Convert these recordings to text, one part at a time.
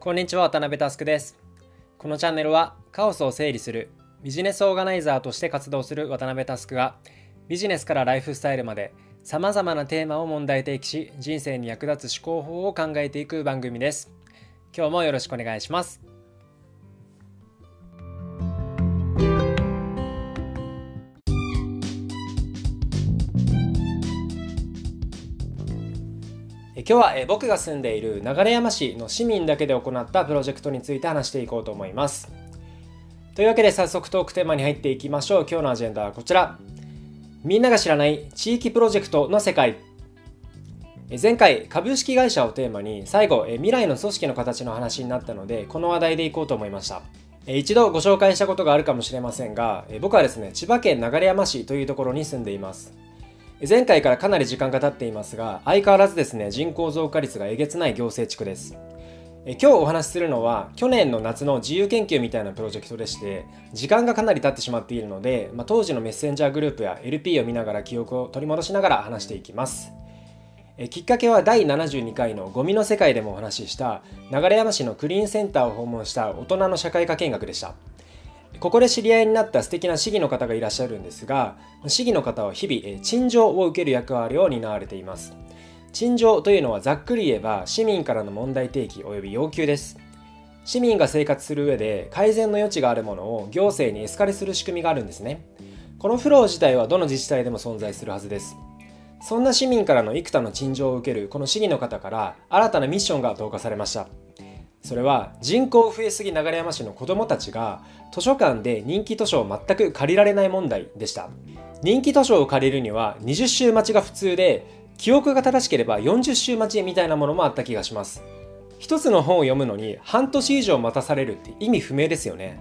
こんにちは渡辺佑です。このチャンネルはカオスを整理するビジネスオーガナイザーとして活動する渡辺佑がビジネスからライフスタイルまでさまざまなテーマを問題提起し人生に役立つ思考法を考えていく番組です。今日もよろしくお願いします。今日は僕が住んでいる流山市の市民だけで行ったプロジェクトについて話していこうと思います。というわけで早速トークテーマに入っていきましょう。今日のアジェンダはこちら。みんなが知らない地域プロジェクトの世界。前回株式会社をテーマに最後未来の組織の形の話になったのでこの話題でいこうと思いました一度ご紹介したことがあるかもしれませんが僕はですね千葉県流山市というところに住んでいます前回からかなり時間が経っていますが、相変わらずですね、人口増加率がえげつない行政地区です。今日お話しするのは、去年の夏の自由研究みたいなプロジェクトでして、時間がかなり経ってしまっているので、まあ、当時のメッセンジャーグループや LP を見ながら記憶を取り戻しながら話していきます。きっかけは第72回のゴミの世界でもお話しした流山市のクリーンセンターを訪問した大人の社会科見学でした。ここで知り合いになった素敵な市議の方がいらっしゃるんですが、市議の方は日々、陳情を受ける役割を担われています。陳情というのはざっくり言えば市民からの問題提起及び要求です。市民が生活する上で改善の余地があるものを行政にエスカレする仕組みがあるんですね。このフロー自体はどの自治体でも存在するはずです。そんな市民からの幾多の陳情を受けるこの市議の方から新たなミッションが投下されました。それは人口増えすぎ流山市の子どもたちが図書館で人気図書を全く借りられない問題でした。人気図書を借りるには20週待ちが普通で記憶が正しければ40週待ちみたいなものもあった気がします。一つの本を読むのに半年以上待たされるって意味不明ですよね。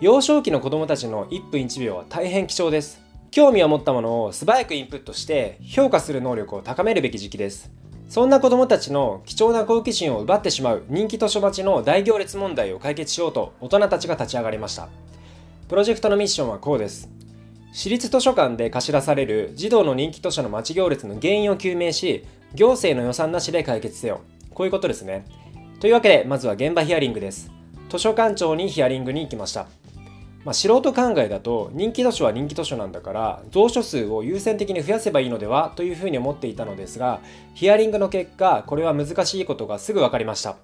幼少期の子どもたちの1分1秒は大変貴重です。興味を持ったものを素早くインプットして評価する能力を高めるべき時期です。そんな子供たちの貴重な好奇心を奪ってしまう人気図書待ちの大行列問題を解決しようと大人たちが立ち上がりました。プロジェクトのミッションはこうです。私立図書館で貸し出される児童の人気図書の待ち行列の原因を究明し、行政の予算なしで解決せよ。こういうことですね。というわけで、まずは現場ヒアリングです。図書館長にヒアリングに行きました。まあ、素人考えだと人気図書は人気図書なんだから蔵書数を優先的に増やせばいいのではというふうに思っていたのですがヒアリングの結果これは難しいことがすぐ分かりました。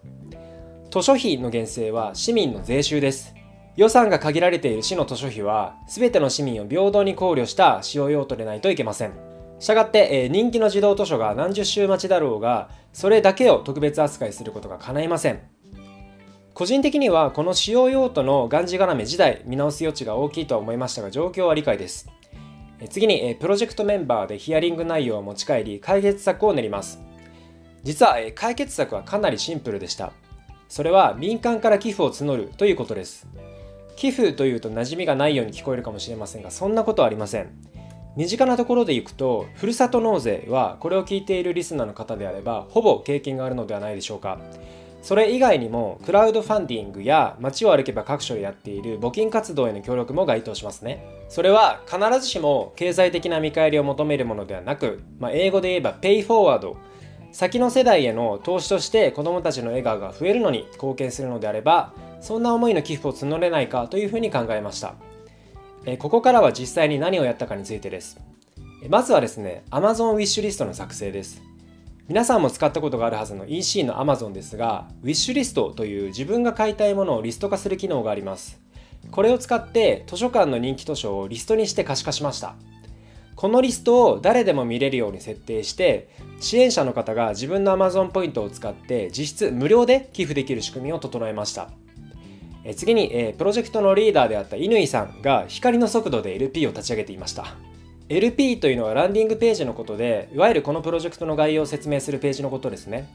図書費の減税は市民の税収です。予算が限られている市の図書費は全ての市民を平等に考慮した使用用途でないといけません。したがって、えー、人気の児童図書が何十週待ちだろうがそれだけを特別扱いすることが叶いません。個人的にはこの使用用途のがんじがらめ自体見直す余地が大きいとは思いましたが状況は理解です。次にプロジェクトメンバーでヒアリング内容を持ち帰り解決策を練ります。実は解決策はかなりシンプルでした。それは民間から寄付を募るということです。寄付というと馴染みがないように聞こえるかもしれませんがそんなことはありません。身近なところでいくとふるさと納税はこれを聞いているリスナーの方であればほぼ経験があるのではないでしょうか。それ以外にもクラウドファンディングや街を歩けば各所でやっている募金活動への協力も該当しますね。それは必ずしも経済的な見返りを求めるものではなく、まあ、英語で言えば Pay Forward 先の世代への投資として子どもたちの笑顔が増えるのに貢献するのであればそんな思いの寄付を募れないかというふうに考えました。えここからは実際に何をやったかについてです。まずはですね Amazon ウィッシュリストの作成です。皆さんも使ったことがあるはずの EC の Amazon ですが、ウィッシュリストという自分が買いたいものをリスト化する機能があります。これを使って図書館の人気図書をリストにして可視化しました。このリストを誰でも見れるように設定して、支援者の方が自分の Amazon ポイントを使って実質無料で寄付できる仕組みを整えました。次に、プロジェクトのリーダーであった乾さんが光の速度で LP を立ち上げていました。LP というのはランディングページのことで、いわゆるこのプロジェクトの概要を説明するページのことですね。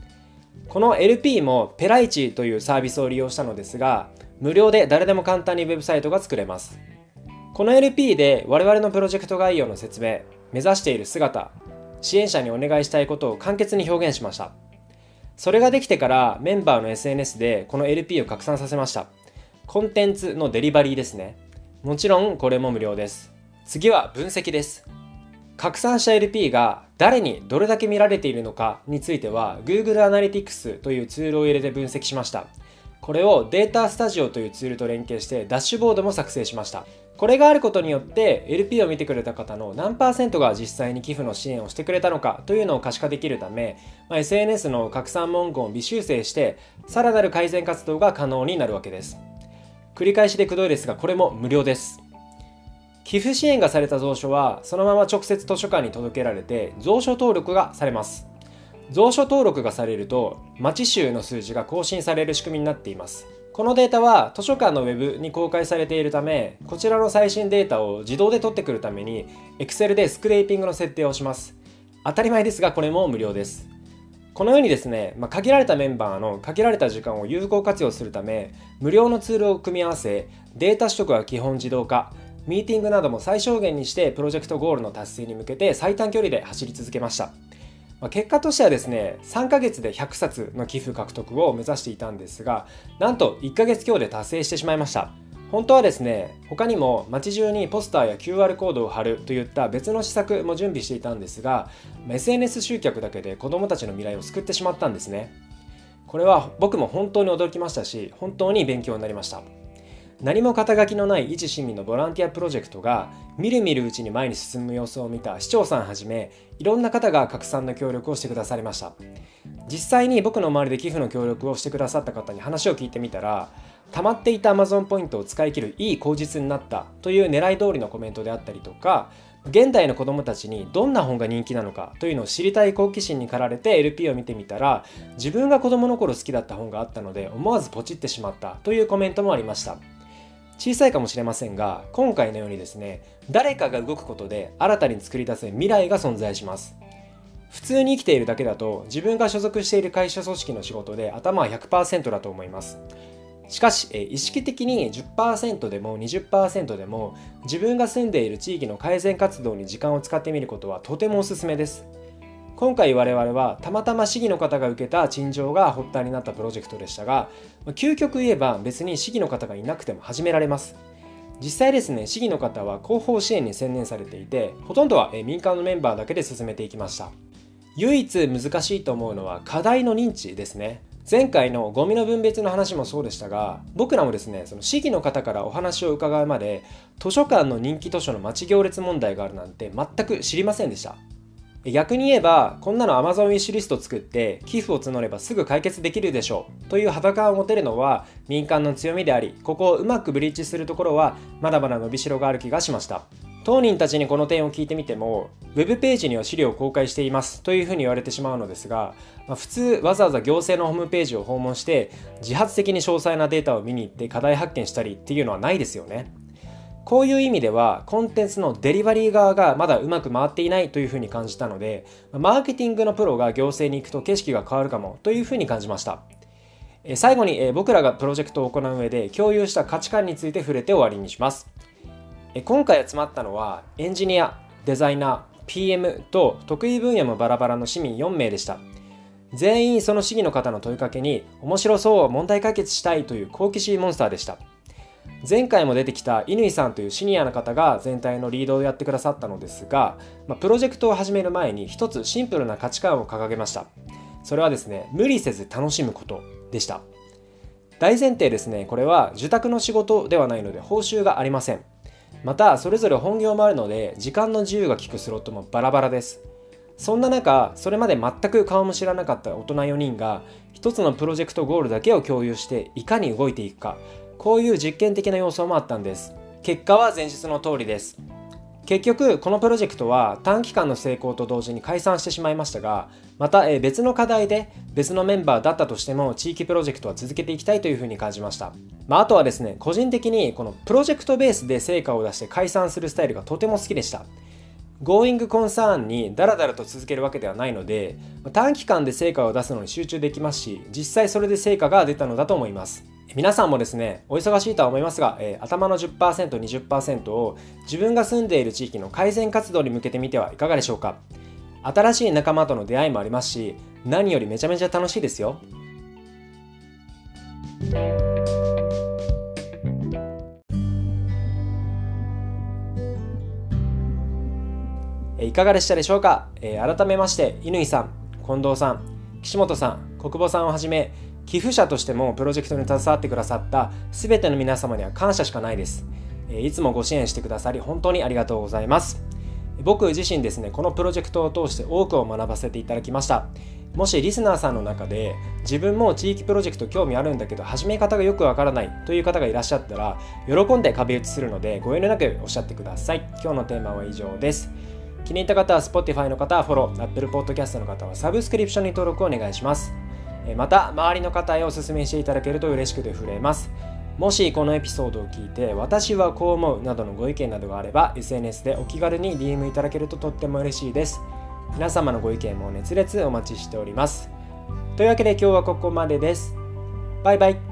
この LP もペライチというサービスを利用したのですが、無料で誰でも簡単にウェブサイトが作れます。この LP で我々のプロジェクト概要の説明、目指している姿、支援者にお願いしたいことを簡潔に表現しました。それができてからメンバーの SNS でこの LP を拡散させました。コンテンツのデリバリーですね。もちろんこれも無料です。次は分析です。拡散した LP が誰にどれだけ見られているのかについては Google Analytics というツールを入れて分析しました。これをデータスタジオというツールと連携してダッシュボードも作成しましたこれがあることによって LP を見てくれた方の何パーセントが実際に寄付の支援をしてくれたのかというのを可視化できるため、まあ、SNS の拡散文言を微修正してさらなる改善活動が可能になるわけです繰り返しでくどいですがこれも無料です寄付支援がされた蔵書はそのまま直接図書館に届けられて蔵書登録がされます。蔵書登録がされると町集の数字が更新される仕組みになっています。このデータは図書館のウェブに公開されているためこちらの最新データを自動で取ってくるために Excel でスクレーピングの設定をします。当たり前ですがこれも無料です。このようにですね、まあ、限られたメンバーの限られた時間を有効活用するため無料のツールを組み合わせデータ取得は基本自動化。ミーティングなども最小限にしてプロジェクトゴールの達成に向けて最短距離で走り続けました。まあ、結果としてはですね3ヶ月で100冊の寄付獲得を目指していたんですがなんと1ヶ月強で達成してしまいました。本当はですね他にも街中にポスターや QR コードを貼るといった別の施策も準備していたんですが SNS 集客だけで子どもたちの未来を救ってしまったんですね。これは僕も本当に驚きましたし本当に勉強になりました。何も肩書きのない一市民のボランティアプロジェクトがみるみるうちに前に進む様子を見た市長さんはじめいろんな方が拡散の協力をしてくださりました。実際に僕の周りで寄付の協力をしてくださった方に話を聞いてみたら溜まっていた Amazon ポイントを使い切るいい口実になったという狙い通りのコメントであったりとか現代の子供たちにどんな本が人気なのかというのを知りたい好奇心に駆られて LP を見てみたら自分が子供の頃好きだった本があったので思わずポチってしまったというコメントもありました。小さいかもしれませんが今回のようにですね誰かが動くことで新たに作り出せ未来が存在します。普通に生きているだけだと自分が所属している会社組織の仕事で頭は100%だと思います。しかし意識的に10%でも20%でも自分が住んでいる地域の改善活動に時間を使ってみることはとてもおすすめです。今回我々はたまたま市議の方が受けた陳情が発端になったプロジェクトでしたが究極言えば別に市議の方がいなくても始められます。実際ですね市議の方は広報支援に専念されていてほとんどは民間のメンバーだけで進めていきました。唯一難しいと思うのは課題の認知ですね。前回のゴミの分別の話もそうでしたが僕らもですねその市議の方からお話を伺うまで図書館の人気図書の待ち行列問題があるなんて全く知りませんでした。逆に言えばこんなの Amazon ウィッシュリスト作って寄付を募ればすぐ解決できるでしょう。という肌感を持てるのは民間の強みでありここをうまくブリッジするところはまだまだ伸びしろがある気がしました。当人たちにこの点を聞いてみても Web ページには資料を公開しています。というふうに言われてしまうのですが、まあ、普通わざわざ行政のホームページを訪問して自発的に詳細なデータを見に行って課題発見したりっていうのはないですよね。こういう意味ではコンテンツのデリバリー側がまだうまく回っていないというふうに感じたのでマーケティングのプロが行政に行くと景色が変わるかもというふうに感じました。最後に僕らがプロジェクトを行う上で共有した価値観について触れて終わりにします。今回集まったのはエンジニアデザイナー PM と得意分野もバラバラの市民4名でした。全員その市議の方の問いかけに面白そう問題解決したいという好奇心モンスターでした。前回も出てきた乾さんというシニアの方が全体のリードをやってくださったのですが、まあ、プロジェクトを始める前に一つシンプルな価値観を掲げました。それはですね無理せず楽しむことでした。大前提ですねこれは受託の仕事ではないので報酬がありません。またそれぞれ本業もあるので時間の自由が利くスロットもバラバラです。そんな中それまで全く顔も知らなかった大人4人が一つのプロジェクトゴールだけを共有していかに動いていくか。こういう実験的な要素もあったんです。結果は前述の通りです。結局このプロジェクトは短期間の成功と同時に解散してしまいましたがまた別の課題で別のメンバーだったとしても地域プロジェクトは続けていきたいというふうに感じました、まあ、あとはですね個人的にこのプロジェクトベースで成果を出して解散するスタイルがとても好きでした。Going Concern にダラダラと続けるわけではないので短期間で成果を出すのに集中できますし実際それで成果が出たのだと思います。皆さんもですね、お忙しいとは思いますが、えー、頭の10%、20%を自分が住んでいる地域の改善活動に向けてみてはいかがでしょうか。新しい仲間との出会いもありますし、何よりめちゃめちゃ楽しいですよ。いかがでしたでしょうか、えー、改めまして、乾さん、近藤さん、岸本さん、国母さんをはじめ、寄付者としてもプロジェクトに携わってくださった全ての皆様には感謝しかないです。いつもご支援してくださり本当にありがとうございます。僕自身ですねこのプロジェクトを通して多くを学ばせていただきました。もしリスナーさんの中で自分も地域プロジェクト興味あるんだけど始め方がよくわからないという方がいらっしゃったら喜んで壁打ちするのでご遠慮なくおっしゃってください。今日のテーマは以上です。気に入った方は Spotify の方はフォロー Apple Podcast の方はサブスクリプションに登録をお願いします。また周りの方へお勧めしていただけると嬉しくて触れます。もしこのエピソードを聞いて私はこう思うなどのご意見などがあれば SNS でお気軽に DM いただけるととっても嬉しいです。皆様のご意見も熱烈お待ちしております。というわけで今日はここまでです。バイバイ。